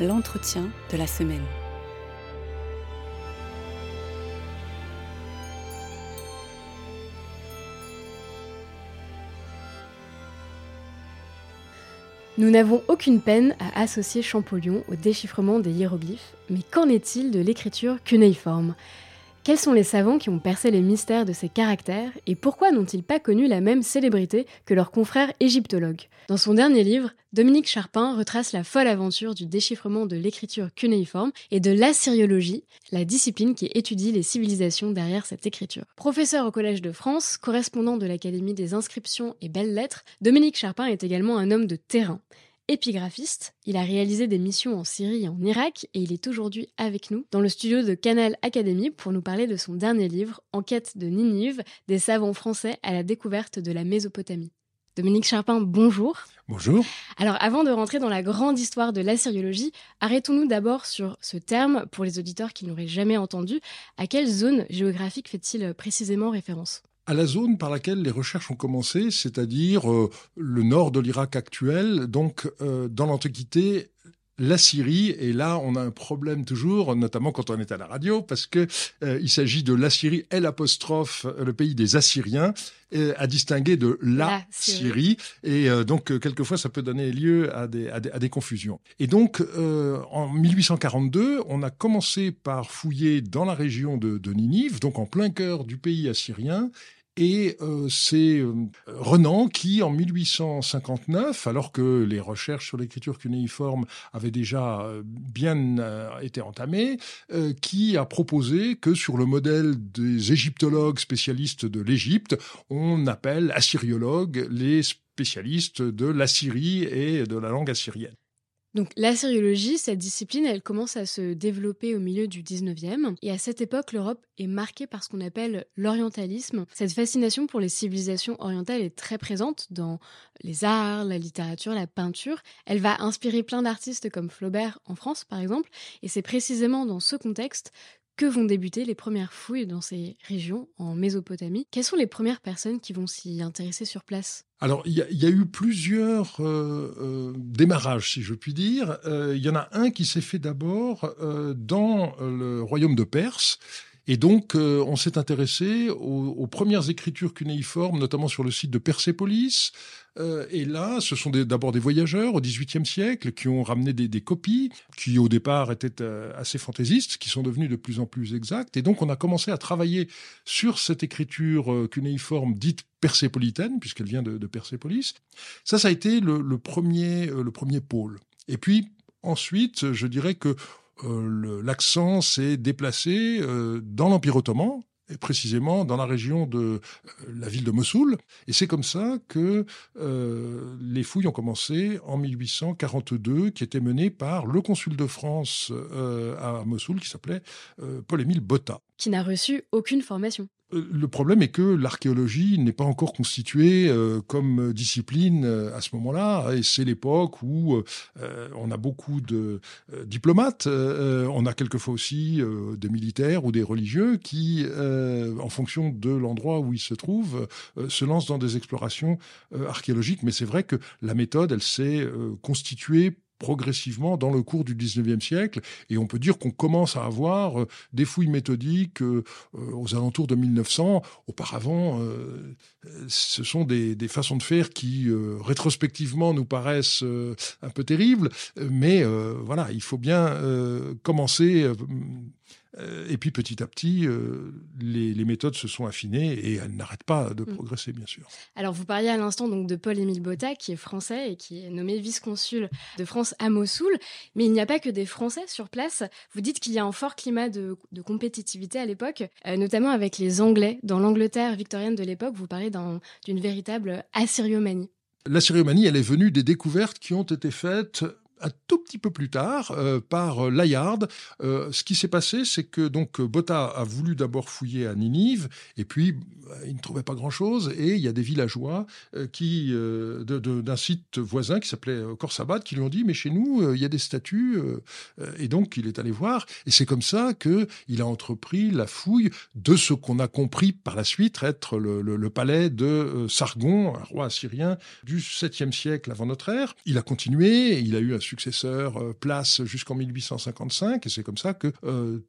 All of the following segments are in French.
l'entretien de la semaine. Nous n'avons aucune peine à associer Champollion au déchiffrement des hiéroglyphes, mais qu'en est-il de l'écriture cunéiforme? Quels sont les savants qui ont percé les mystères de ces caractères et pourquoi n'ont-ils pas connu la même célébrité que leurs confrères égyptologues? Dans son dernier livre, Dominique Charpin retrace la folle aventure du déchiffrement de l'écriture cunéiforme et de l'assyriologie, la discipline qui étudie les civilisations derrière cette écriture. Professeur au Collège de France, correspondant de l'Académie des inscriptions et belles-lettres, Dominique Charpin est également un homme de terrain. Épigraphiste, il a réalisé des missions en Syrie et en Irak et il est aujourd'hui avec nous dans le studio de Canal Académie pour nous parler de son dernier livre, Enquête de Ninive, des savants français à la découverte de la Mésopotamie. Dominique Charpin, bonjour. Bonjour. Alors avant de rentrer dans la grande histoire de l'assyriologie, arrêtons-nous d'abord sur ce terme pour les auditeurs qui n'auraient jamais entendu. À quelle zone géographique fait-il précisément référence? À la zone par laquelle les recherches ont commencé, c'est-à-dire euh, le nord de l'Irak actuel, donc euh, dans l'Antiquité, la Syrie, et là on a un problème toujours, notamment quand on est à la radio, parce que euh, il s'agit de la Syrie, L apostrophe, le pays des Assyriens, à distinguer de la, Syrie. Et donc, quelquefois, ça peut donner lieu à des, à des, confusions. Et donc, en 1842, on a commencé par fouiller dans la région de, de Ninive, donc en plein cœur du pays assyrien, et euh, c'est euh, Renan qui, en 1859, alors que les recherches sur l'écriture cunéiforme avaient déjà euh, bien été entamées, qui a proposé que sur le modèle des égyptologues spécialistes de l'Égypte, on appelle assyriologues les spécialistes de l'Assyrie et de la langue assyrienne. Donc l'assyriologie, cette discipline, elle commence à se développer au milieu du 19e. Et à cette époque, l'Europe est marquée par ce qu'on appelle l'orientalisme. Cette fascination pour les civilisations orientales est très présente dans les arts, la littérature, la peinture. Elle va inspirer plein d'artistes comme Flaubert en France, par exemple. Et c'est précisément dans ce contexte que vont débuter les premières fouilles dans ces régions en Mésopotamie. Quelles sont les premières personnes qui vont s'y intéresser sur place? Alors, il y, a eu plusieurs euh, euh, démarrages, si je puis dire. Euh, il y en a un qui s'est fait d'abord dans le royaume de Perse. Et donc, on s'est intéressé aux, aux, premières écritures cunéiformes, notamment sur le site de Persépolis, euh, et là, ce sont d'abord des, voyageurs au XVIIIe siècle qui ont ramené des, copies qui au départ étaient euh, assez fantaisistes, qui sont devenues de plus en plus exactes. Et donc on a commencé à travailler sur cette écriture euh, cunéiforme dite persépolitaine, puisqu'elle vient de, Persépolis. Ça, ça a été le, premier, le premier pôle. Et puis ensuite, je dirais que l'accent s'est déplacé dans l'Empire ottoman, et précisément dans la région de euh, la ville de Mossoul. Et c'est comme ça que euh, les fouilles ont commencé en 1842, qui étaient menées par le consul de France euh, à Mossoul, qui s'appelait Paul-Émile Botta. Qui n'a reçu aucune formation. Euh, le problème est que l'archéologie n'est pas encore constituée euh, comme discipline euh, à ce moment-là, et c'est l'époque où on a beaucoup de diplomates, on a quelquefois aussi des militaires ou des religieux qui, en fonction de l'endroit où ils se trouvent, se lancent dans des explorations archéologiques. Mais c'est vrai que la méthode, elle s'est constituée progressivement dans le cours du 19e siècle. Et on peut dire qu'on commence à avoir euh, des fouilles méthodiques euh, euh, aux alentours de 1900. Auparavant, ce sont des, des, façons de faire qui, rétrospectivement, nous paraissent un peu terribles. Mais voilà, il faut bien commencer et puis petit à petit, euh, les, méthodes se sont affinées et elles n'arrêtent pas de mm. progresser, bien sûr. Alors vous parliez à l'instant donc de Paul-Émile Botta, qui est français et qui est nommé vice-consul de France à Mossoul. Mais il n'y a pas que des Français sur place. Vous dites qu'il y a un fort climat de, compétitivité à l'époque, euh, notamment avec les Anglais. Dans l'Angleterre victorienne de l'époque, vous parlez d'une véritable assyriomanie. L'assyriomanie, elle est venue des découvertes qui ont été faites un tout petit peu plus tard euh, par Layard. Euh, ce qui s'est passé, c'est que donc Botta a voulu d'abord fouiller à Ninive, et puis euh, il ne trouvait pas grand-chose, et il y a des villageois qui d'un site voisin qui s'appelait Korsabat qui lui ont dit mais chez nous il y a des statues, et donc il est allé voir, et c'est comme ça que il a entrepris la fouille de ce qu'on a compris par la suite être le, palais de Sargon, un roi assyrien du 7e siècle avant notre ère. Il a continué, il a eu un successeurs place jusqu'en 1855, et c'est comme ça que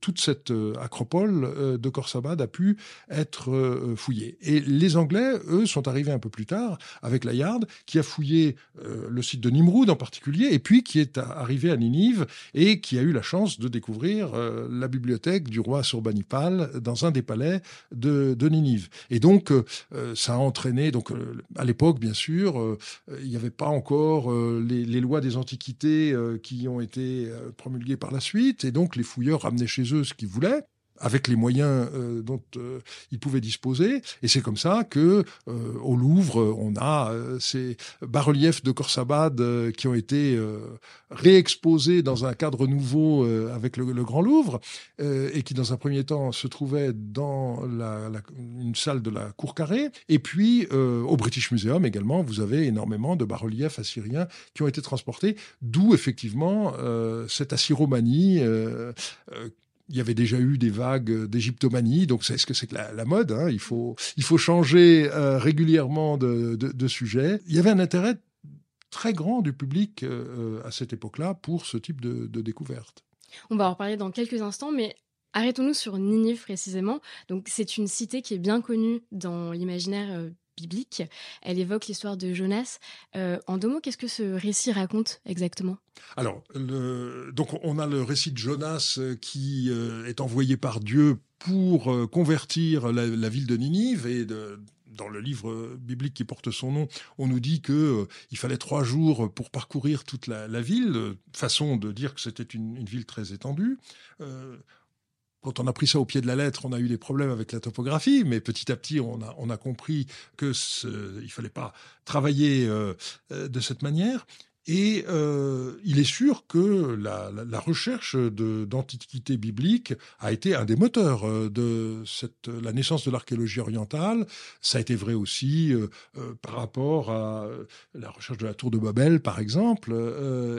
toute cette acropole de Khorsabad a pu être fouillée. Et les Anglais, eux, sont arrivés un peu plus tard avec la Yard, qui a fouillé le site de Nimroud en particulier, et puis qui est arrivé à Ninive et qui a eu la chance de découvrir la bibliothèque du roi Surbanipal dans un des palais de, Ninive. Et donc, ça a entraîné, donc à l'époque, bien sûr, il n'y avait pas encore les, lois des antiquités qui ont été promulguées par la suite, et donc les fouilleurs ramenaient chez eux ce qu'ils voulaient avec les moyens euh, dont euh, ils pouvaient disposer. Et c'est comme ça que euh, au Louvre, on a ces bas-reliefs de Khorsabad qui ont été réexposés dans un cadre nouveau avec le, Grand Louvre et qui, dans un premier temps, se trouvaient dans la, la, une salle de la Cour carrée. Et puis, au British Museum également, vous avez énormément de bas-reliefs assyriens qui ont été transportés, d'où effectivement cette assyromanie il y avait déjà eu des vagues d'égyptomanie, donc c'est ce que c'est que la, mode. Hein. il faut il faut changer euh, régulièrement de, de, sujet. Il y avait un intérêt très grand du public euh, à cette époque-là pour ce type de, de découverte. On va en reparler dans quelques instants, mais arrêtons-nous sur Ninive précisément. Donc c'est une cité qui est bien connue dans l'imaginaire euh, biblique. Elle évoque l'histoire de Jonas. Euh, en deux mots, qu'est-ce que ce récit raconte exactement? Alors, donc on a le récit de Jonas euh, qui euh, est envoyé par Dieu pour convertir la, ville de Ninive et dans le livre biblique qui porte son nom, on nous dit que il fallait trois jours pour parcourir toute la, ville, façon de dire que c'était une, ville très étendue. Quand on a pris ça au pied de la lettre, on a eu des problèmes avec la topographie, mais petit à petit, on a, compris que il fallait pas travailler euh, euh, de cette manière. Et euh, il est sûr que la, recherche d'antiquité biblique a été un des moteurs euh, de la naissance de l'archéologie orientale. Ça a été vrai aussi euh, par rapport à la recherche de la tour de Babel, par exemple.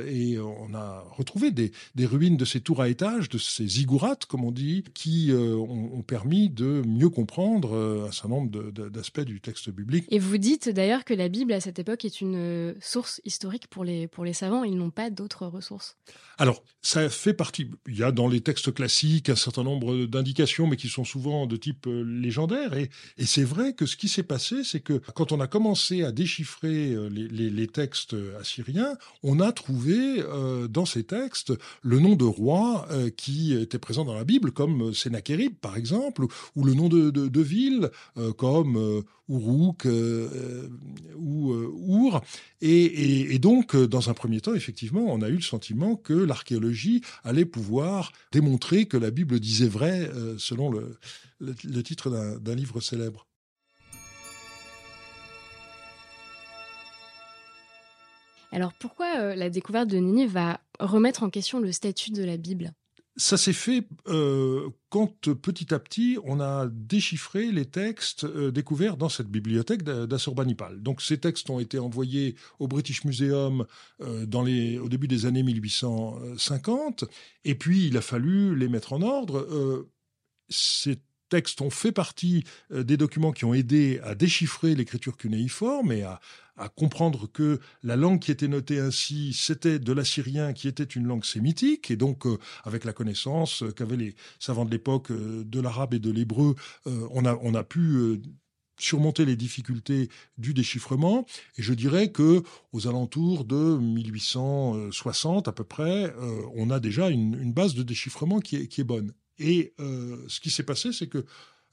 Et on a retrouvé des, ruines de ces tours à étages, de ces ziggourats, comme on dit, qui ont, permis de mieux comprendre un certain nombre d'aspects du texte biblique. Et vous dites d'ailleurs que la Bible, à cette époque, est une source historique pour les pour les savants, ils n'ont pas d'autres ressources. Alors, ça fait partie. Il y a dans les textes classiques un certain nombre d'indications, mais qui sont souvent de type euh, légendaire. Et, c'est vrai que ce qui s'est passé, c'est que quand on a commencé à déchiffrer euh, les, textes assyriens, on a trouvé euh, dans ces textes le nom de roi qui était présent dans la Bible, comme Sennacherib, par exemple, ou, le nom de, de, de ville, comme Uruk ou Our. Et, donc, dans un premier temps, effectivement, on a eu le sentiment que l'archéologie allait pouvoir démontrer que la Bible disait vrai, euh, selon le, titre d'un livre célèbre. Alors pourquoi euh, la découverte de Ninive va remettre en question le statut de la Bible? Ça s'est fait euh, quand petit à petit on a déchiffré les textes euh, découverts dans cette bibliothèque d'Assurbanipal. Donc ces textes ont été envoyés au British Museum euh, au début des années 1850 et puis il a fallu les mettre en ordre. ces textes ont fait partie des documents qui ont aidé à déchiffrer l'écriture cunéiforme et à, comprendre que la langue qui était notée ainsi, c'était de l'assyrien qui était une langue sémitique, et donc euh, avec la connaissance qu'avaient les savants de l'époque euh, de l'arabe et de l'hébreu, euh, on, a, on a pu surmonter les difficultés du déchiffrement. Et je dirais que aux alentours de 1860 à peu près, on a déjà une, base de déchiffrement qui est, qui est bonne. Et ce qui s'est passé, c'est que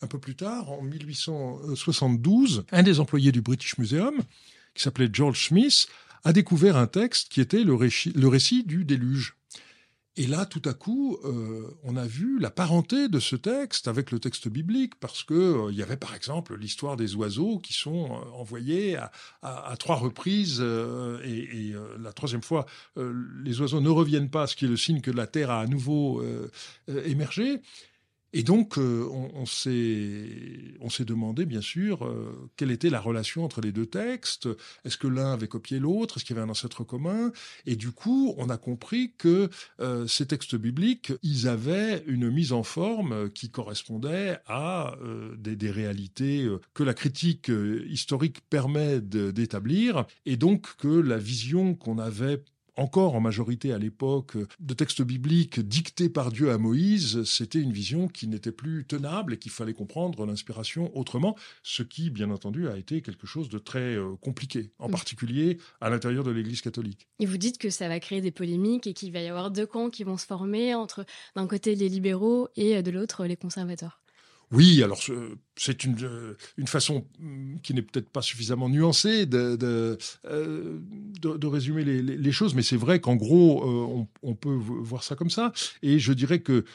un peu plus tard, en 1872, un des employés du British Museum qui s'appelait George Smith, a découvert un texte qui était le récit du déluge. Et là, tout à coup, euh, on a vu la parenté de ce texte avec le texte biblique, parce que euh, il y avait par exemple l'histoire des oiseaux qui sont euh, envoyés à, trois reprises, et, et la troisième fois, les oiseaux ne reviennent pas, ce qui est le signe que la terre a à nouveau émergé. Et donc, euh, on, on s'est demandé, bien sûr, euh, quelle était la relation entre les deux textes. Est-ce que l'un avait copié l'autre? Est-ce qu'il y avait un ancêtre commun? Et du coup, on a compris que euh, ces textes bibliques, ils avaient une mise en forme qui correspondait à des, des, réalités que la critique historique permet d'établir, et donc que la vision qu'on avait encore en majorité à l'époque de textes bibliques dictés par Dieu à Moïse, c'était une vision qui n'était plus tenable et qu'il fallait comprendre l'inspiration autrement, ce qui, bien entendu, a été quelque chose de très euh, compliqué, en particulier à l'intérieur de l'Église catholique. Et vous dites que ça va créer des polémiques et qu'il va y avoir deux camps qui vont se former entre d'un côté les libéraux et de l'autre les conservateurs. Oui, alors c'est une, euh, une façon mm, qui n'est peut-être pas suffisamment nuancée de, de, euh, de, résumer les, choses, mais c'est vrai qu'en gros, euh, on, peut voir ça comme ça. Et je dirais que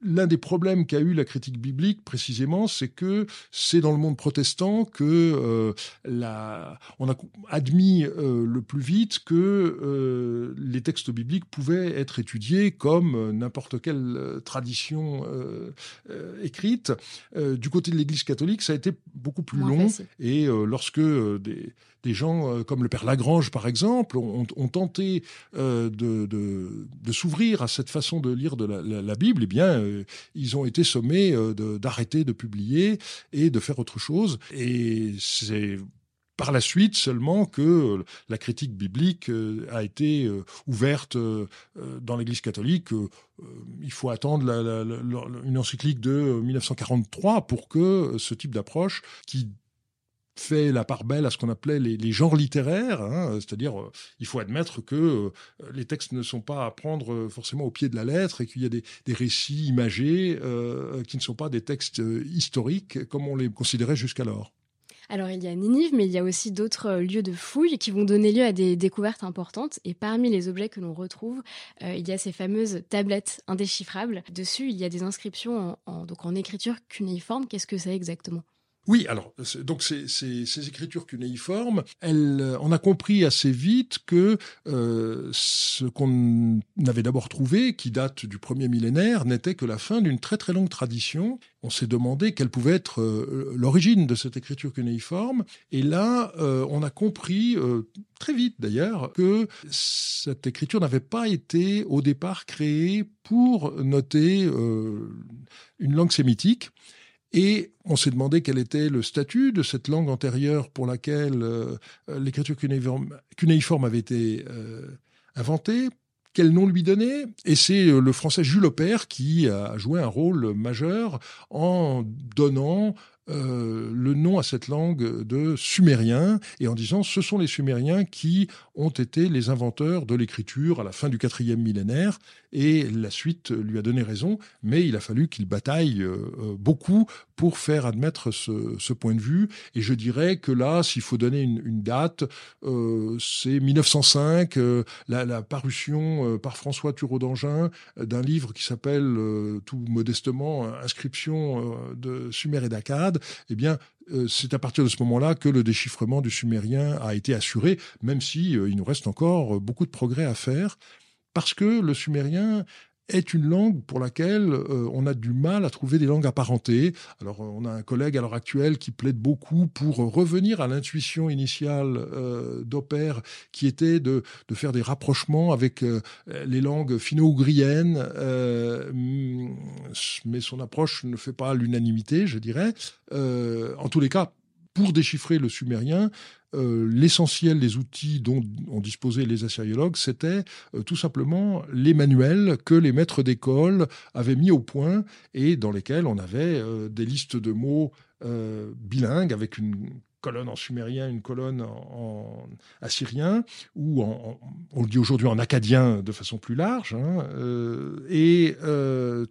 l'un des problèmes qu'a eu la critique biblique, précisément, c'est que c'est dans le monde protestant que la, on a admis le plus vite que les textes bibliques pouvaient être étudiés comme n'importe quelle tradition écrite. Côté de l'Église catholique, ça a été beaucoup plus long. Et lorsque des, des gens euh, comme le père Lagrange, par exemple, ont, tenté euh, de, de, s'ouvrir à cette façon de lire de la, Bible, eh bien, euh, ils ont été sommés d'arrêter de, publier et de faire autre chose. Et c'est par la suite seulement que la critique biblique a été ouverte dans l'Église catholique. Il faut attendre une encyclique de 1943 pour que ce type d'approche, qui fait la part belle à ce qu'on appelait les, genres littéraires, hein, c'est-à-dire euh, il faut admettre que euh, les textes ne sont pas à prendre euh, forcément au pied de la lettre et qu'il y a des, récits imagés qui ne sont pas des textes historiques comme on les considérait jusqu'alors. Alors il y a Ninive, mais il y a aussi d'autres lieux de fouilles qui vont donner lieu à des découvertes importantes. Et parmi les objets que l'on retrouve, il y a ces fameuses tablettes indéchiffrables. Dessus, il y a des inscriptions en, donc en écriture cunéiforme. Qu'est-ce que c'est exactement? Oui, alors donc ces, ces, écritures cunéiformes, euh, on a compris assez vite que euh, ce qu'on avait d'abord trouvé, qui date du premier millénaire, n'était que la fin d'une très très longue tradition. On s'est demandé quelle pouvait être euh, l'origine de cette écriture cunéiforme, et là, on a compris très vite d'ailleurs que cette écriture n'avait pas été au départ créée pour noter une langue sémitique et on s'est demandé quel était le statut de cette langue antérieure pour laquelle euh, l'écriture cunéiforme avait été euh, inventée, quel nom lui donner. Et c'est euh, le français Jules Aubert qui a joué un rôle majeur en donnant euh, le nom à cette langue de sumérien et en disant ce sont les sumériens qui ont été les inventeurs de l'écriture à la fin du quatrième millénaire et la suite lui a donné raison, mais il a fallu qu'il bataille euh, euh, beaucoup pour faire admettre ce, point de vue. Et je dirais que là, s'il faut donner une, date, c'est 1905, la, parution par François Thureau d'Angin d'un livre qui s'appelle tout modestement Inscription de Sumer et d'Akkad, eh bien, euh, c'est à partir de ce moment-là que le déchiffrement du sumérien a été assuré, même si euh, il nous reste encore euh, beaucoup de progrès à faire, parce que le sumérien est une langue pour laquelle euh, on a du mal à trouver des langues apparentées. Alors on a un collègue à l'heure actuelle qui plaide beaucoup pour revenir à l'intuition initiale euh, qui était de, de, faire des rapprochements avec euh, les langues finno-ougriennes, euh, mais son approche ne fait pas l'unanimité, je dirais. en tous les cas, pour déchiffrer le sumérien, euh, l'essentiel des outils dont ont disposé les assyriologues, c'était euh, tout simplement les manuels que les maîtres d'école avaient mis au point et dans lesquels on avait euh, des listes de mots bilingues avec une colonne en sumérien, une colonne en, assyrien, ou on le dit aujourd'hui en acadien de façon plus large, hein, et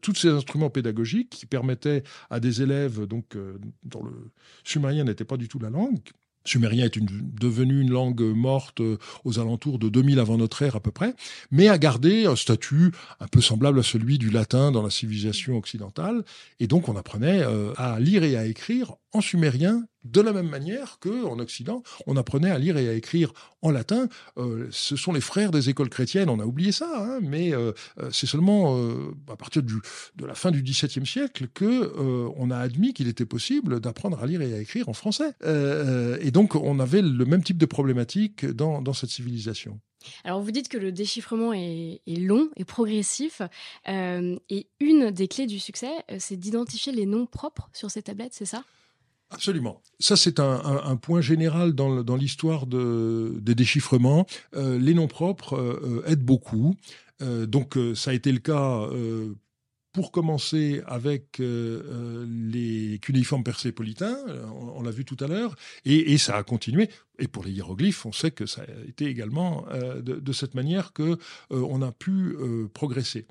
tous ces instruments pédagogiques qui permettaient à des élèves, donc dont le sumérien n'était pas du tout la langue, sumérien est une, devenu une langue morte euh, aux alentours de 2000 avant notre ère à peu près, mais a gardé un statut un peu semblable à celui du latin dans la civilisation occidentale. Et donc on apprenait euh, à lire et à écrire en sumérien de la même manière que en Occident, on apprenait à lire et à écrire en latin. Euh, ce sont les frères des écoles chrétiennes, on a oublié ça, hein, mais euh, euh, c'est seulement à partir de la fin du XVIIe siècle que on a admis qu'il était possible d'apprendre à lire et à écrire en français. et donc, on avait le même type de problématique dans, cette civilisation. Alors vous dites que le déchiffrement est long et progressif, et une des clés du succès, c'est d'identifier les noms propres sur ces tablettes, c'est ça? Absolument. Ça, c'est un, point général dans, l'histoire des déchiffrements. Euh, les noms propres euh, aident beaucoup. donc, ça a été le cas pour commencer avec les cunéiformes persépolitains, on, l'a vu tout à l'heure, et, ça a continué. Et pour les hiéroglyphes, on sait que ça a été également de, cette manière que on a pu progresser.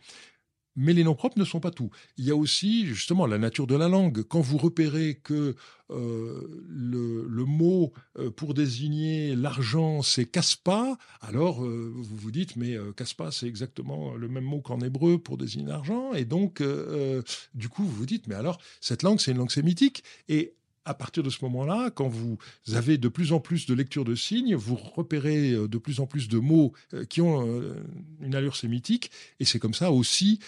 Mais les noms propres ne sont pas tout. Il y a aussi justement la nature de la langue. Quand vous repérez que euh, le, mot euh, pour désigner l'argent, c'est caspa, alors euh, vous vous dites, mais caspa, c'est exactement le même mot qu'en hébreu pour désigner l'argent. Et donc, du coup, vous vous dites, mais alors, cette langue, c'est une langue sémitique. Et à partir de ce moment-là, quand vous avez de plus en plus de lecture de signes, vous repérez euh, de plus en plus de mots euh, qui ont euh, une allure sémitique, et c'est comme ça aussi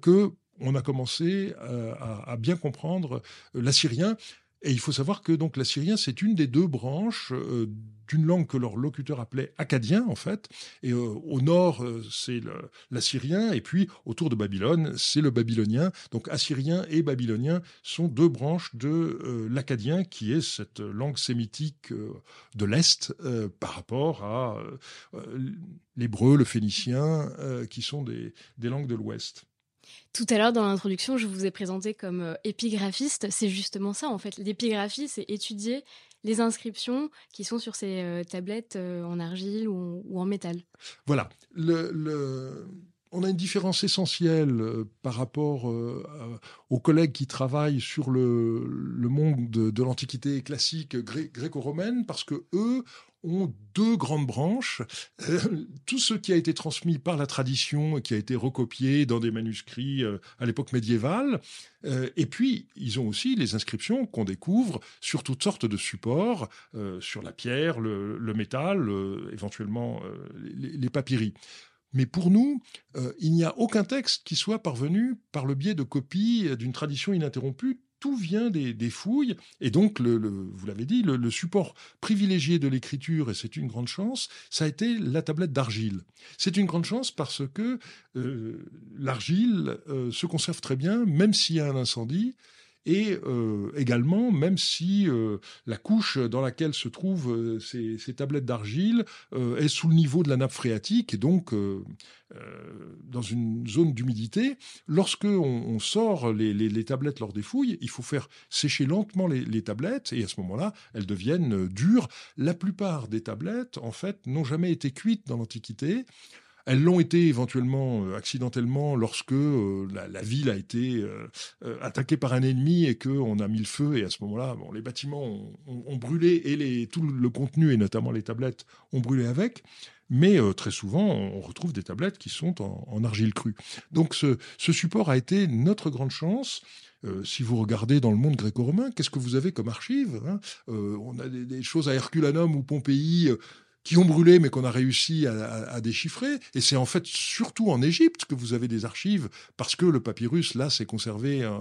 que on a commencé à, bien comprendre l'assyrien. Et il faut savoir que donc l'assyrien, c'est une des deux branches euh, d'une langue que leur locuteur appelait acadien, en fait. Et euh, au nord, euh, c'est l'assyrien, et puis autour de Babylone, c'est le babylonien. Donc assyrien et babylonien sont deux branches de l'acadien, qui est cette langue sémitique de l'Est par rapport à l'hébreu, le phénicien, qui sont des langues de l'Ouest. Tout à l'heure, dans l'introduction, je vous ai présenté comme euh, épigraphiste. C'est justement ça, en fait. L'épigraphie, c'est étudier les inscriptions qui sont sur ces euh, tablettes euh, en argile ou, en métal. Voilà. On a une différence essentielle par rapport aux collègues qui travaillent sur le, monde de, l'Antiquité classique gréco-romaine, parce que eux ont deux grandes branches. Euh, tout ce qui a été transmis par la tradition, qui a été recopié dans des manuscrits euh, à l'époque médiévale. Euh, et puis, ils ont aussi les inscriptions qu'on découvre sur toutes sortes de supports, sur la pierre, le, métal, éventuellement les, les papyries. Mais pour nous, il n'y a aucun texte qui soit parvenu par le biais de copies d'une tradition ininterrompue tout vient des, fouilles. Et donc, vous l'avez dit, le, support privilégié de l'écriture, et c'est une grande chance, ça a été la tablette d'argile. C'est une grande chance parce que euh, l'argile euh, se conserve très bien, même s'il y a un incendie. Et euh, également, même si la couche dans laquelle se trouvent ces, ces, tablettes d'argile est sous le niveau de la nappe phréatique, et donc euh, dans une zone d'humidité, lorsque on, sort les, tablettes lors des fouilles, il faut faire sécher lentement les, tablettes et à ce moment-là, elles deviennent dures. La plupart des tablettes, en fait, n'ont jamais été cuites dans l'Antiquité. Elles l'ont été éventuellement euh, accidentellement lorsque euh, la, ville a été attaquée par un ennemi et qu'on a mis le feu. Et à ce moment-là, les bâtiments ont, brûlé et tout le contenu, et notamment les tablettes, ont brûlé avec mais euh, très souvent, on retrouve des tablettes qui sont en, argile crue. Donc ce, support a été notre grande chance. Euh, si vous regardez dans le monde gréco-romain, qu'est-ce que vous avez comme archives hein? Euh, On a des, des, choses à Herculanum ou Pompéi qui ont brûlé, mais qu'on a réussi à, déchiffrer. Et c'est en fait surtout en Égypte que vous avez des archives, parce que le papyrus, là, s'est conservé euh,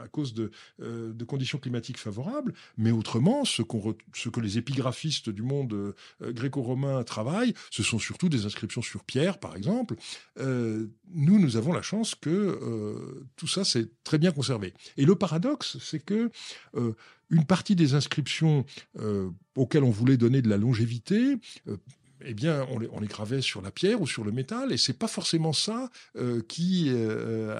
à cause euh, de, conditions climatiques favorables. Mais autrement, ce, que les épigraphistes du monde euh, gréco-romain travaillent, ce sont surtout des inscriptions sur pierre, par exemple. nous, nous avons la chance que tout ça, c'est très bien conservé. Et le paradoxe, c'est que une partie des inscriptions euh, auxquelles on voulait donner de la longévité euh, eh bien, on les, gravait sur la pierre ou sur le métal, et c'est pas forcément ça euh, qui euh,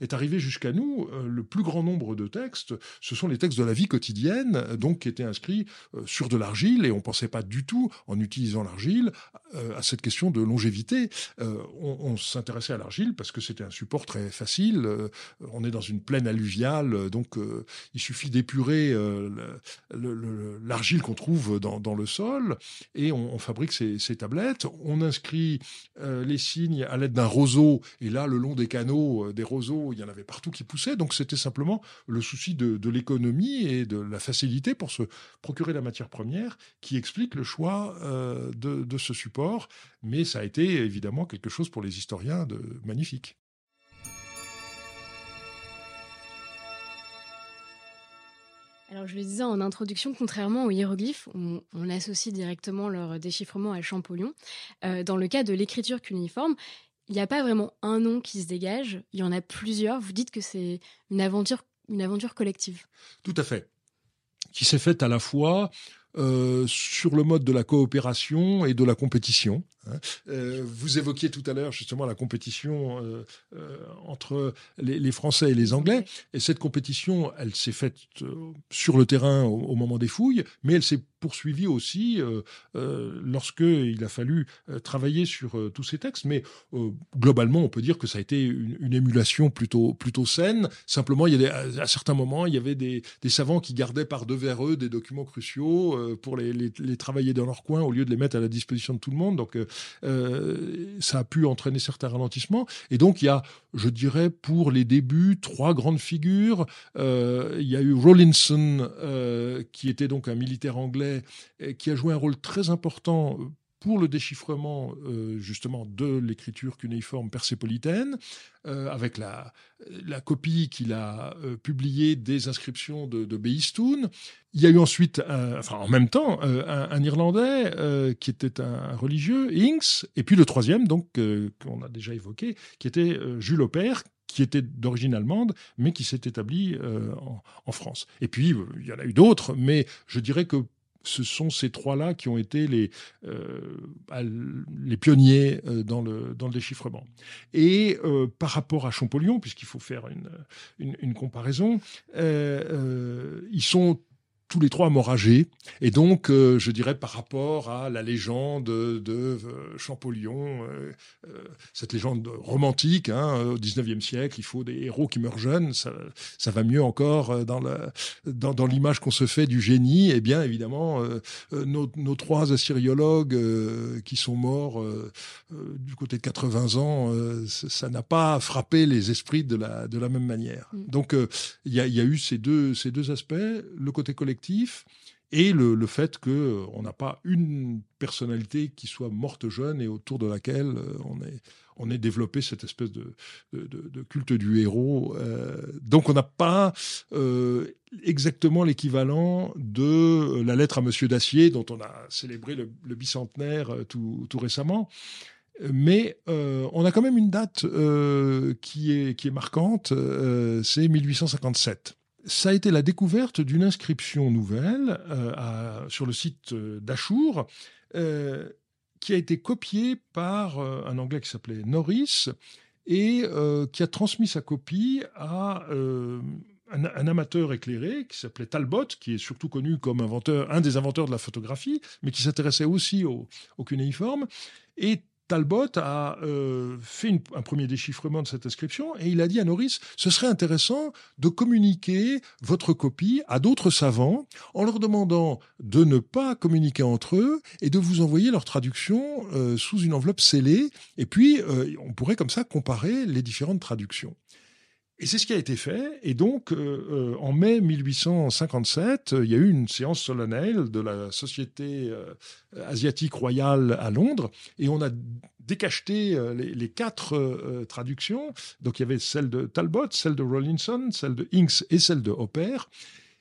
est arrivé jusqu'à nous. Euh, le plus grand nombre de textes, ce sont les textes de la vie quotidienne, donc qui étaient inscrits sur de l'argile, et on pensait pas du tout, en utilisant l'argile, à cette question de longévité. on, s'intéressait à l'argile parce que c'était un support très facile. on est dans une plaine alluviale, donc il suffit d'épurer l'argile qu'on trouve dans, dans, le sol, et on, on fabrique ces, tablettes. On inscrit euh, les signes à l'aide d'un roseau. Et là, le long des canaux, euh, des roseaux, il y en avait partout qui poussaient. Donc c'était simplement le souci de, l'économie et de la facilité pour se procurer la matière première qui explique le choix euh, de, de ce support. Mais ça a été évidemment quelque chose pour les historiens de magnifique. Alors, je le disais en introduction, contrairement aux hiéroglyphes, on, associe directement leur déchiffrement à Champollion. Euh, dans le cas de l'écriture cuniforme, il n'y a pas vraiment un nom qui se dégage, il y en a plusieurs. Vous dites que c'est une aventure, une aventure collective. Tout à fait. qui s'est faite à la fois euh, sur le mode de la coopération et de la compétition. Hein. Euh, vous évoquiez tout à l'heure justement la compétition euh, entre les, Français et les Anglais. Et cette compétition, elle s'est faite sur le terrain au, moment des fouilles, mais elle s'est poursuivie aussi lorsque il a fallu travailler sur tous ces textes. Mais globalement, on peut dire que ça a été une, émulation plutôt, saine. Simplement, à certains moments, il y avait des, savants qui gardaient par devers eux des documents cruciaux euh, pour les, travailler dans leur coin au lieu de les mettre à la disposition de tout le monde. Donc, euh, euh, ça a pu entraîner certains ralentissements. Et donc, il y a, je dirais, pour les débuts, trois grandes figures. il y a eu Rawlinson, qui était donc un militaire anglais, qui a joué un rôle très important pour le déchiffrement euh, justement de l'écriture cunéiforme persépolitaine, euh, avec la, copie qu'il a euh, publiée des inscriptions de, de Beistoun. Il y a eu ensuite, enfin en même temps, un, Irlandais qui était un, religieux, Inks, et puis le troisième, donc qu'on a déjà évoqué, qui était Jules Aubert, qui était d'origine allemande, mais qui s'est établi en, France. Et puis, il y en a eu d'autres, mais je dirais que ce sont ces trois-là qui ont été les, euh, les pionniers euh, dans, le, dans le déchiffrement. Et euh, par rapport à Champollion, puisqu'il faut faire une, une, comparaison, ils sont tous les trois hémorragés. Et donc, euh, je dirais par rapport à la légende de, euh, Champollion, euh, cette légende romantique hein, au 19e siècle, il faut des héros qui meurent jeunes, ça, ça va mieux encore dans, dans, dans l'image qu'on se fait du génie. Et eh bien, évidemment, nos, nos, trois assyriologues qui sont morts du côté de 80 ans, ça n'a pas frappé les esprits de la, de la même manière. Mm. Donc, il y a, y, a, eu ces deux, ces deux aspects, le côté collectif et le, fait qu'on euh, n'a pas une personnalité qui soit morte jeune et autour de laquelle euh, on est, développé cette espèce de, de, culte du héros. Euh, donc on n'a pas exactement l'équivalent de la lettre à Monsieur Dacier, dont on a célébré le, bicentenaire tout, tout, récemment. Mais on a quand même une date qui, est, qui est marquante, c'est 1857 ça a été la découverte d'une inscription nouvelle euh, sur le site euh, d'Achour, euh, qui a été copiée par un Anglais qui s'appelait Norris et qui a transmis sa copie à un, amateur éclairé qui s'appelait Talbot, qui est surtout connu comme un des inventeurs de la photographie, mais qui s'intéressait aussi au, au cunéiforme. Et Talbot a euh, fait un premier déchiffrement de cette inscription et il a dit à Norris, ce serait intéressant de communiquer votre copie à d'autres savants en leur demandant de ne pas communiquer entre eux et de vous envoyer leur traduction euh, sous une enveloppe scellée. Et puis, euh, on pourrait comme ça comparer les différentes traductions. Et c'est ce qui a été fait. Et donc, en mai 1857, il y a eu une séance solennelle de la Société asiatique royale à Londres, et on a décacheté euh, les, quatre euh, traductions. Donc il y avait celle de Talbot, celle de Rollinson, celle de Inks et celle de Hopper.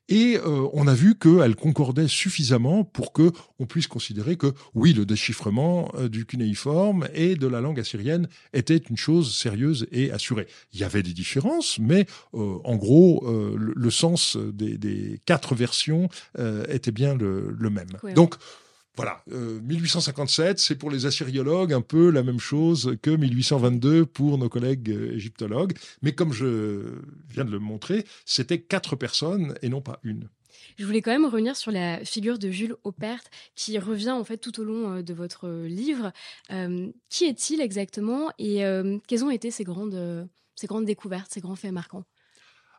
Et euh, on a vu qu'elles concordaient suffisamment pour que on puisse considérer que oui, le déchiffrement du cunéiforme et de la langue assyrienne était une chose sérieuse et assurée. Il y avait des différences, mais en gros, le, sens des, quatre versions était bien le, même. Donc voilà, 1857, euh, c'est pour les assyriologues un peu la même chose que 1822 pour nos collègues euh, égyptologues. Mais comme je viens de le montrer, c'était quatre personnes et non pas une. Je voulais quand même revenir sur la figure de Jules Aupert qui revient en fait tout au long euh, de votre livre. qui est-il exactement et quelles ont été ces grandes, ces grandes découvertes, ces grands faits marquants?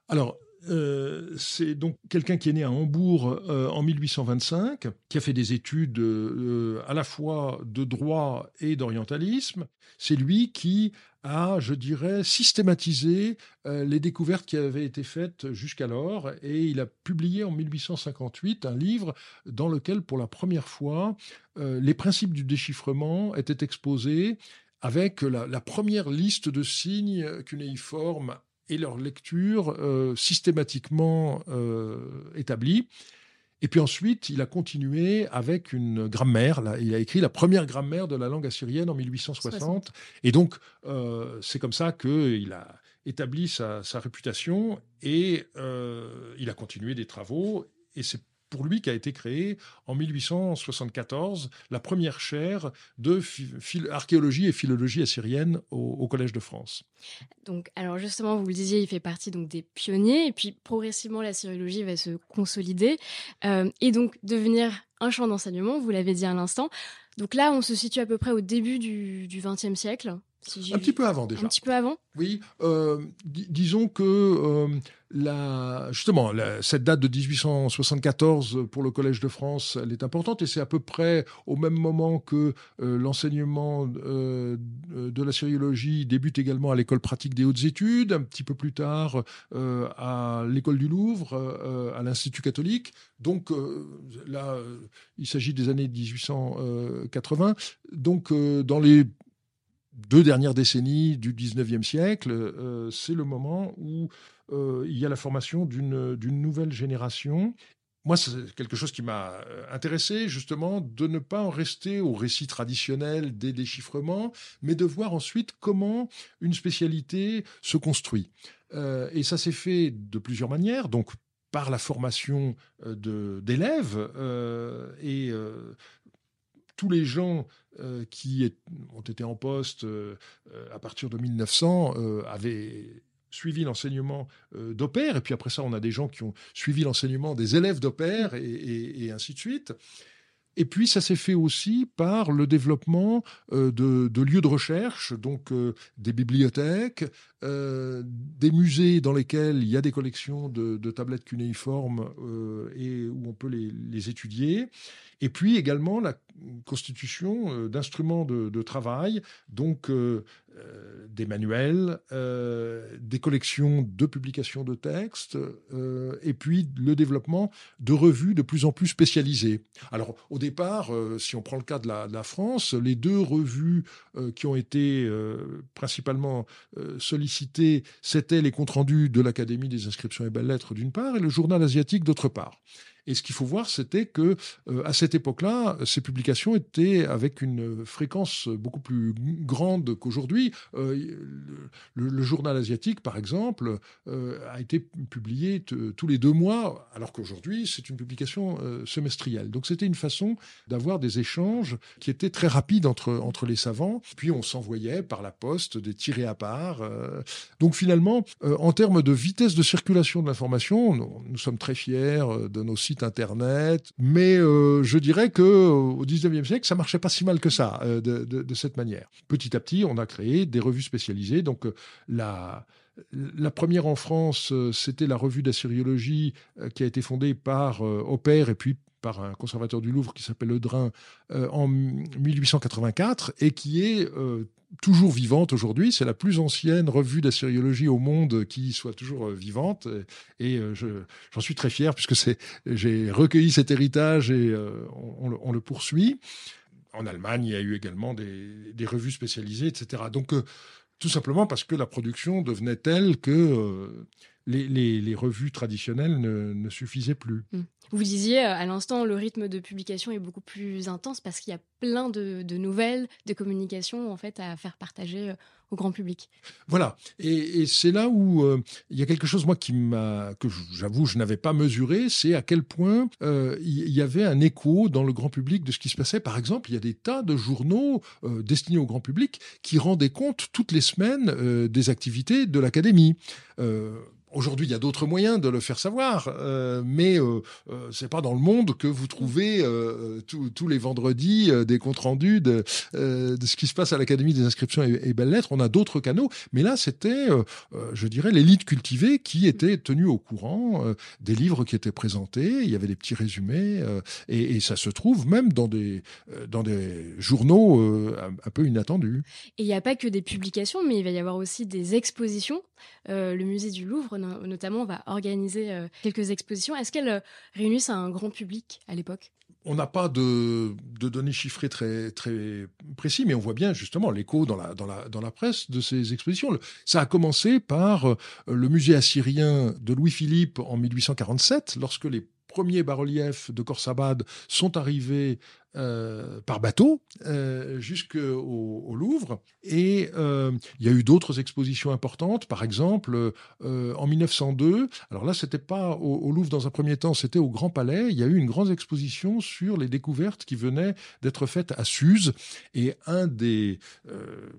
Alors, euh, c'est donc quelqu'un qui est né à Hambourg euh, en 1825, qui a fait des études euh, à la fois de droit et d'orientalisme. C'est lui qui a, je dirais, systématisé les découvertes qui avaient été faites jusqu'alors et il a publié en 1858 un livre dans lequel, pour la première fois, les principes du déchiffrement étaient exposés avec la, la première liste de signes cunéiformes et leur lecture euh, systématiquement euh, établie. Et puis ensuite, il a continué avec une grammaire. Là, il a écrit la première grammaire de la langue assyrienne en 1860. Et donc, euh, c'est comme ça qu'il a établi sa, réputation et il a continué des travaux. et c'est pour lui qu'a été créée en 1874 la première chaire de et philologie assyrienne au, Collège de France. Donc, alors justement, vous le disiez, il fait partie donc des pionniers, et puis progressivement la syriologie va se consolider euh, et donc devenir un champ d'enseignement. Vous l'avez dit à l'instant. Donc là, on se situe à peu près au début du XXe siècle un petit peu avant déjà. Un petit peu avant? Oui. Euh, disons que euh, la, justement, cette date de 1874 pour le Collège de France, elle est importante et c'est à peu près au même moment que euh, l'enseignement de la sériologie débute également à l'école pratique des hautes études, un petit peu plus tard à l'école du Louvre, à l'Institut catholique. Donc là, il s'agit des années 1880. Donc dans les deux dernières décennies du 19e siècle, euh, c'est le moment où euh, il y a la formation d'une nouvelle génération. Moi, c'est quelque chose qui m'a euh, intéressé, justement, de ne pas en rester au récit traditionnel des déchiffrements, mais de voir ensuite comment une spécialité se construit. et ça s'est fait de plusieurs manières, donc par la formation d'élèves et tous les gens euh, qui ont été en poste euh, à partir de 1900 euh, avaient suivi l'enseignement d'opère, et puis après ça, on a des gens qui ont suivi l'enseignement des élèves d'opère, et, ainsi de suite. Et puis, ça s'est fait aussi par le développement de, lieux de recherche, donc des bibliothèques, des musées dans lesquels il y a des collections de, tablettes cunéiformes et où on peut les, les étudier. Et puis également la constitution euh, d'instruments de, travail, donc euh, euh, des manuels, des collections de publications de textes, et puis le développement de revues de plus en plus spécialisées. Alors au départ, si on prend le cas de la, France, les deux revues qui ont été principalement sollicitées, c'était les comptes rendus de l'Académie des inscriptions et belles-lettres d'une part, et le journal asiatique d'autre part. Et ce qu'il faut voir, c'était que euh, à cette époque-là, ces publications étaient avec une fréquence beaucoup plus grande qu'aujourd'hui. Euh, le, journal asiatique, par exemple, euh, a été publié tous les deux mois, alors qu'aujourd'hui, c'est une publication semestrielle. Donc c'était une façon d'avoir des échanges qui étaient très rapides entre, entre les savants. Puis on s'envoyait par la poste des tirés à part. donc finalement, en termes de vitesse de circulation de l'information, nous, nous sommes très fiers de nos sites Internet. Mais euh, je dirais que euh, au 19e siècle, ça marchait pas si mal que ça euh, de, cette manière. Petit à petit, on a créé des revues spécialisées. Donc la première en France, c'était la revue d'assyriologie qui a été fondée par Opère et puis par un conservateur du Louvre qui s'appelle Le Drin en 1884 et qui est toujours vivante aujourd'hui. C'est la plus ancienne revue d'assyriologie au monde qui soit toujours euh, vivante. Et euh, j'en suis très fier puisque j'ai recueilli cet héritage et euh, on, le, poursuit. En Allemagne, il y a eu également des, revues spécialisées, etc. Donc, tout simplement parce que la production devenait telle que les, revues traditionnelles ne, suffisaient plus. Mmh. Vous disiez à l'instant, le rythme de publication est beaucoup plus intense parce qu'il y a plein de, nouvelles, de communications en fait à faire partager euh, au grand public. Voilà, et, c'est là où euh, il y a quelque chose moi qui m'a que j'avoue je n'avais pas mesuré, c'est à quel point euh, il y avait un écho dans le grand public de ce qui se passait. Par exemple, il y a des tas de journaux destinés au grand public qui rendaient compte toutes les semaines des activités de l'académie. Aujourd'hui, il y a d'autres moyens de le faire savoir, euh, mais euh, euh, c'est pas dans le monde que vous trouvez euh, tous les vendredis des comptes rendus de, ce qui se passe à l'Académie des inscriptions et, belles-lettres. On a d'autres canaux, mais là, c'était, je dirais, l'élite cultivée qui était tenue au courant des livres qui étaient présentés. Il y avait des petits résumés, et, et, ça se trouve même dans des dans des journaux un, un, peu inattendus. Et il n'y a pas que des publications, mais il va y avoir aussi des expositions. le musée du Louvre notamment, va organiser euh, quelques expositions. Est-ce qu'elles euh, réunissent un grand public à l'époque? On n'a pas de, données chiffrées très, très mais on voit bien justement l'écho dans la, dans, la, dans la presse de ces expositions. Ça a commencé par euh, le musée assyrien de Louis-Philippe en 1847, lorsque les premiers bas-reliefs de Khorsabad sont arrivés par bateau jusqu'au au Louvre. Et il y a eu d'autres expositions importantes. Par exemple, en 1902, alors là, c'était pas au, Louvre dans un premier temps, c'était au Grand Palais. Il y a eu une grande exposition sur les découvertes qui venaient d'être faites à Suse. Et un des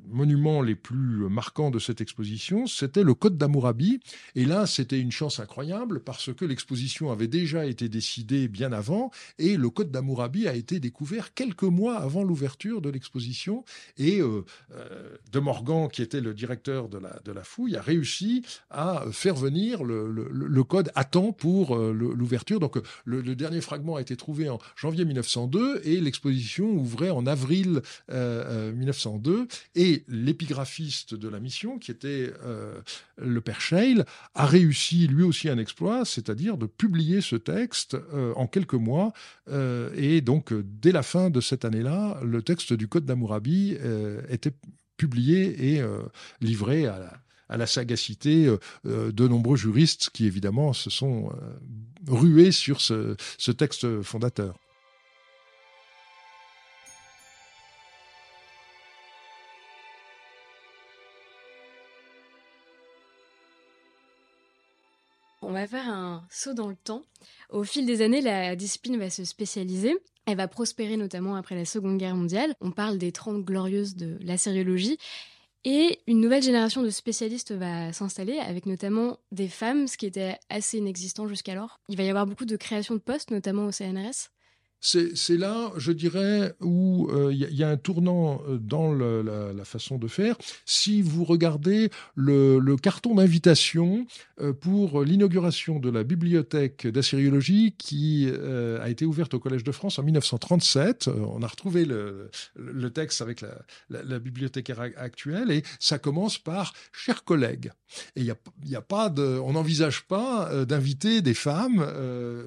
monuments les plus marquants de cette exposition, c'était le Côte d'Amourabi. Et là, c'était une chance incroyable parce que l'exposition avait déjà été décidée bien avant et le Côte d'Amourabi a été découvert quelques mois avant l'ouverture de l'exposition. Et euh, euh, De Morgan, qui était le directeur de la, de la fouille, a réussi à faire venir le, le, code à temps pour euh, l'ouverture. Donc le, dernier fragment a été trouvé en janvier 1902 et l'exposition ouvrait en avril 1902. Et l'épigraphiste de la mission, qui était le père Scheil, a réussi lui aussi un exploit, c'est-à-dire de publier ce texte en quelques mois. et donc, dès la fin de cette année-là, le texte du Code d'Amourabi était publié et euh, livré à la, sagacité euh, euh, de nombreux juristes qui, évidemment, se sont rués sur ce, texte fondateur. Va faire un saut dans le temps. Au fil des années, la discipline va se spécialiser. Elle va prospérer notamment après la Seconde Guerre mondiale. On parle des 30 glorieuses de la sériologie. Et une nouvelle génération de spécialistes va s'installer, avec notamment des femmes, ce qui était assez inexistant jusqu'alors. Il va y avoir beaucoup de création de postes, notamment au CNRS. C'est là, je dirais, où il euh, y, a un tournant euh, dans la, façon de faire. Si vous regardez le, carton d'invitation euh, pour l'inauguration de la bibliothèque d'assyriologie qui a été ouverte au Collège de France en 1937, on a retrouvé le, texte avec la, la, bibliothécaire actuelle et ça commence par « chers collègues ». Et a, pas on n'envisage pas d'inviter des femmes,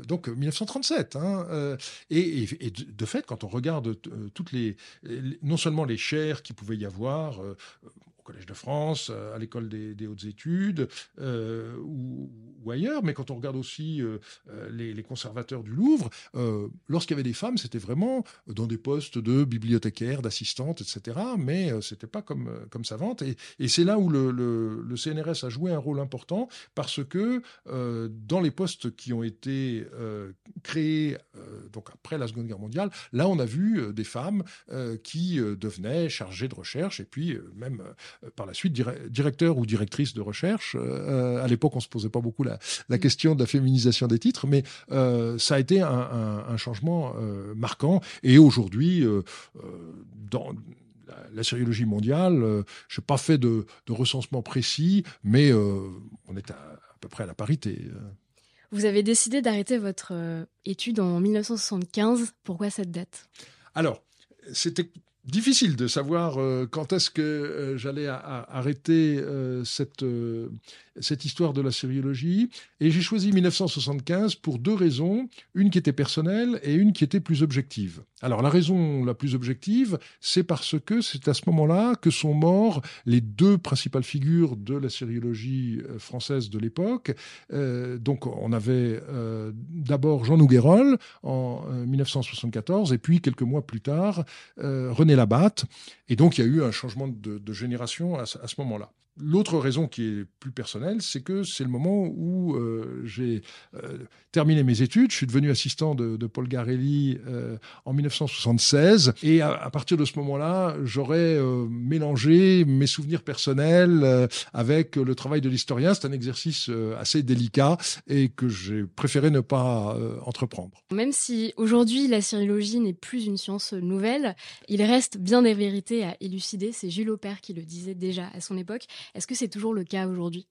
donc 1937. Hein, et et, de, fait, quand on regarde euh, toutes les, non seulement les chaires qui pouvaient y avoir, euh, au Collège de France, euh, à l'école des, hautes études euh, ou, ailleurs, mais quand on regarde aussi euh, les, conservateurs du Louvre, lorsqu'il y avait des femmes, c'était vraiment dans des postes de bibliothécaires, d'assistantes, etc. Mais c'était pas comme, comme savantes. Et, et c'est là où le, le, CNRS a joué un rôle important parce que dans les postes qui ont été créés donc après la Seconde Guerre mondiale, là on a vu des femmes qui devenaient chargées de recherche et puis même par la suite directeur ou directrice de recherche. Euh, à l'époque, on se posait pas beaucoup la, question de la féminisation des titres, mais euh, ça a été un, changement marquant. Et aujourd'hui, dans la, sériologie mondiale, je n'ai pas fait de, recensement précis, mais on est à, peu près à la parité. Vous avez décidé d'arrêter votre étude en 1975. Pourquoi cette date? Alors, c'était difficile de savoir euh, quand est-ce que euh, j'allais arrêter euh, cette, cette histoire de la sériologie. Et j'ai choisi 1975 pour deux raisons, une qui était personnelle et une qui était plus objective. Alors la raison la plus objective, c'est parce que c'est à ce moment-là que sont morts les deux principales figures de la sériologie française de l'époque. donc on avait d'abord Jean Nouguerol en 1974 et puis quelques mois plus tard René la batte. Et donc, il y a eu un changement de, génération à, ce moment-là. L'autre raison qui est plus personnelle, c'est que c'est le moment où euh, j'ai euh, terminé mes études. Je suis devenu assistant de, Paul Garelli euh, en 1976. Et à, partir de ce moment-là, j'aurais mélangé mes souvenirs personnels avec le travail de l'historien. C'est un exercice assez délicat et que j'ai préféré ne pas entreprendre. Même si aujourd'hui la sériologie n'est plus une science nouvelle, il reste bien des vérités à élucider. C'est Jules Aupert qui le disait déjà à son époque. Est-ce que c'est toujours le cas aujourd'hui?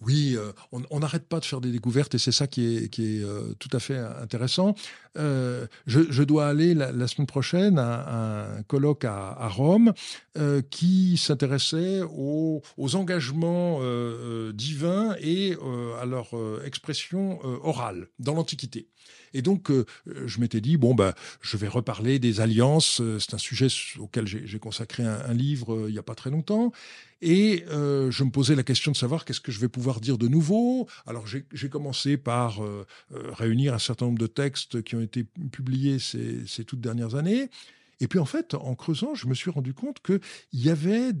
Oui, euh, on n'arrête pas de faire des découvertes et c'est ça qui est, euh, tout à fait intéressant. Euh, je, dois aller la, semaine prochaine à, un colloque à, Rome qui s'intéressait aux, engagements divins et à leur expression orale dans l'Antiquité. Et donc, je m'étais dit, bon, bah, je vais reparler des alliances. C'est un sujet auquel j'ai consacré un, livre il n'y a pas très longtemps. Et euh, je me posais la question de savoir qu'est-ce que je vais pouvoir dire de nouveau. Alors j'ai commencé par euh, euh, réunir un certain nombre de textes qui ont été publiés ces, ces, toutes dernières années. Et puis en fait, en creusant, je me suis rendu compte qu'il y avait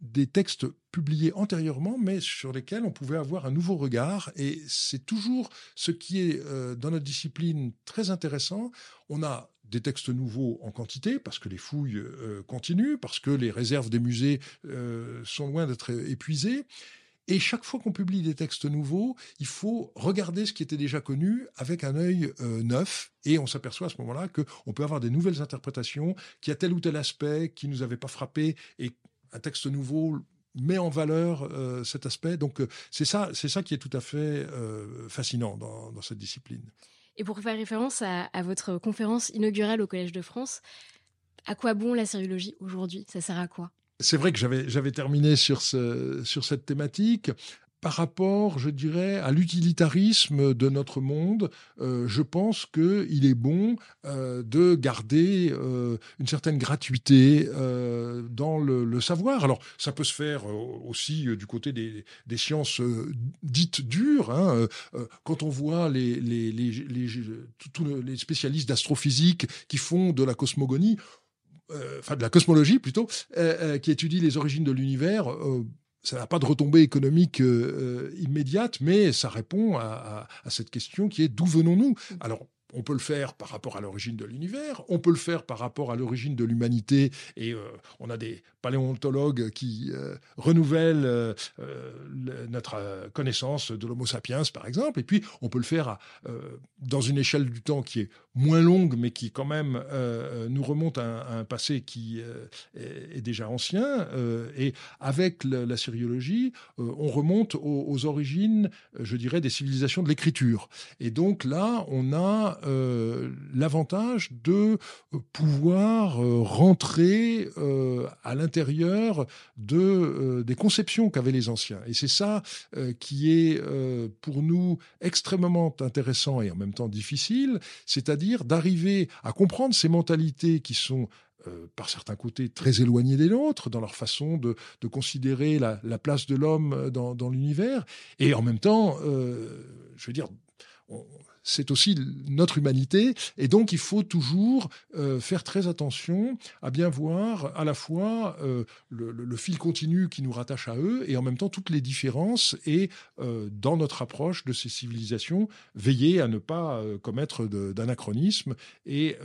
des textes publiés antérieurement, mais sur lesquels on pouvait avoir un nouveau regard. Et c'est toujours ce qui est dans notre discipline très intéressant. On a des textes nouveaux en quantité, parce que les fouilles euh, continuent, parce que les réserves des musées euh, sont loin d'être épuisées. Et chaque fois qu'on publie des textes nouveaux, il faut regarder ce qui était déjà connu avec un œil euh, neuf. Et on s'aperçoit à ce moment-là qu'on peut avoir des nouvelles interprétations, qu'il y a tel ou tel aspect qui nous avait pas frappé, et un texte nouveau met en valeur cet aspect. Donc c'est ça, c'est ça qui est tout à fait fascinant dans cette discipline. Et pour faire référence à, votre conférence inaugurale au Collège de France, à quoi bon la sériologie aujourd'hui? Ça sert à quoi? C'est vrai que j'avais terminé sur, ce, sur cette thématique par rapport, je dirais, à l'utilitarisme de notre monde, euh, je pense qu'il est bon euh, de garder euh, une certaine gratuité dans le, savoir. Alors, ça peut se faire aussi du côté des, sciences dites dures. Hein, quand on voit les, tous les spécialistes d'astrophysique qui font de la cosmogonie, de la cosmologie plutôt, qui étudient les origines de l'univers, ça n'a pas de retombée économique euh, euh, immédiate, mais ça répond à, cette question qui est d'où venons-nous? Alors, on peut le faire par rapport à l'origine de l'univers, on peut le faire par rapport à l'origine de l'humanité, et euh, on a des paléontologues qui renouvellent notre connaissance de l'Homo sapiens, par exemple, et puis on peut le faire dans une échelle du temps qui est moins longue, mais qui quand même nous remonte à un, passé qui est, déjà ancien, et avec la, sériologie, on remonte aux, aux, origines, je dirais, des civilisations de l'écriture. Et donc là, on a euh, l'avantage de pouvoir euh, rentrer euh, à l'intérieur de, des conceptions qu'avaient les anciens. Et c'est ça qui est pour nous extrêmement intéressant et en même temps difficile, c'est-à-dire d'arriver à comprendre ces mentalités qui sont par certains côtés très éloignées des nôtres dans leur façon de, de considérer la, la, place de l'homme dans, dans l'univers, et en même temps, je veux dire, c'est aussi notre humanité. Et donc, il faut toujours euh, faire très attention à bien voir à la fois euh, le, fil continu qui nous rattache à eux et en même temps toutes les différences et euh, dans notre approche de ces civilisations, veiller à ne pas commettre d'anachronisme. Et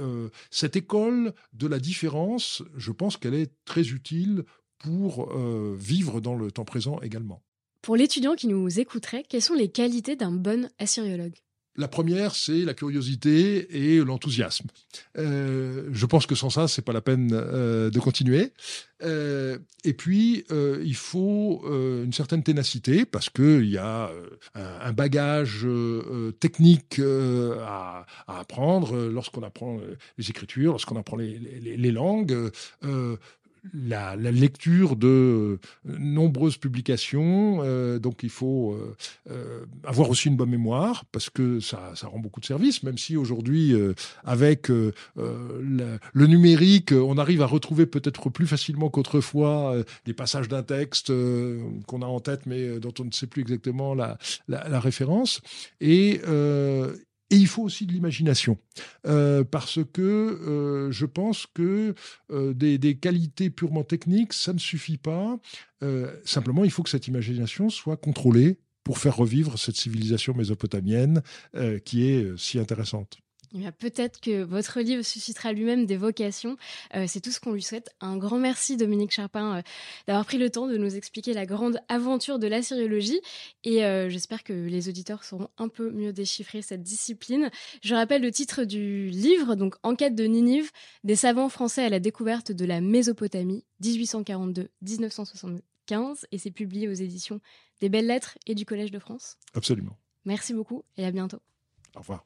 cette école de la différence, je pense qu'elle est très utile pour vivre dans le temps présent également. Pour l'étudiant qui nous écouterait, quelles sont les qualités d'un bon assyriologue? La première, c'est la curiosité et l'enthousiasme. Euh, je pense que sans ça, c'est pas la peine euh, de continuer. Euh, et puis, il faut une certaine ténacité parce qu'il y a un, bagage technique à, apprendre lorsqu'on apprend les écritures, lorsqu'on apprend les, les langues la, lecture de nombreuses publications. Euh, donc il faut euh, euh, avoir aussi une bonne mémoire parce que ça, ça rend beaucoup de service, même si aujourd'hui, avec le, numérique, on arrive à retrouver peut-être plus facilement qu'autrefois des passages d'un texte qu'on a en tête mais dont on ne sait plus exactement la, la référence. Et et il faut aussi de l'imagination, euh, parce que euh, je pense que euh, des, qualités purement techniques, ça ne suffit pas. simplement, il faut que cette imagination soit contrôlée pour faire revivre cette civilisation mésopotamienne qui est si intéressante. Eh peut-être que votre livre suscitera lui-même des vocations. Euh, c'est tout ce qu'on lui souhaite. Un grand merci, Dominique Charpin, euh, d'avoir pris le temps de nous expliquer la grande aventure de la sériologie. Et euh, j'espère que les auditeurs sauront un peu mieux déchiffrer cette discipline. Je rappelle le titre du livre, donc Enquête de Ninive, des savants français à la découverte de la Mésopotamie, 1842-1975. Et c'est publié aux éditions des Belles Lettres et du Collège de France. Absolument. Merci beaucoup et à bientôt. Au revoir.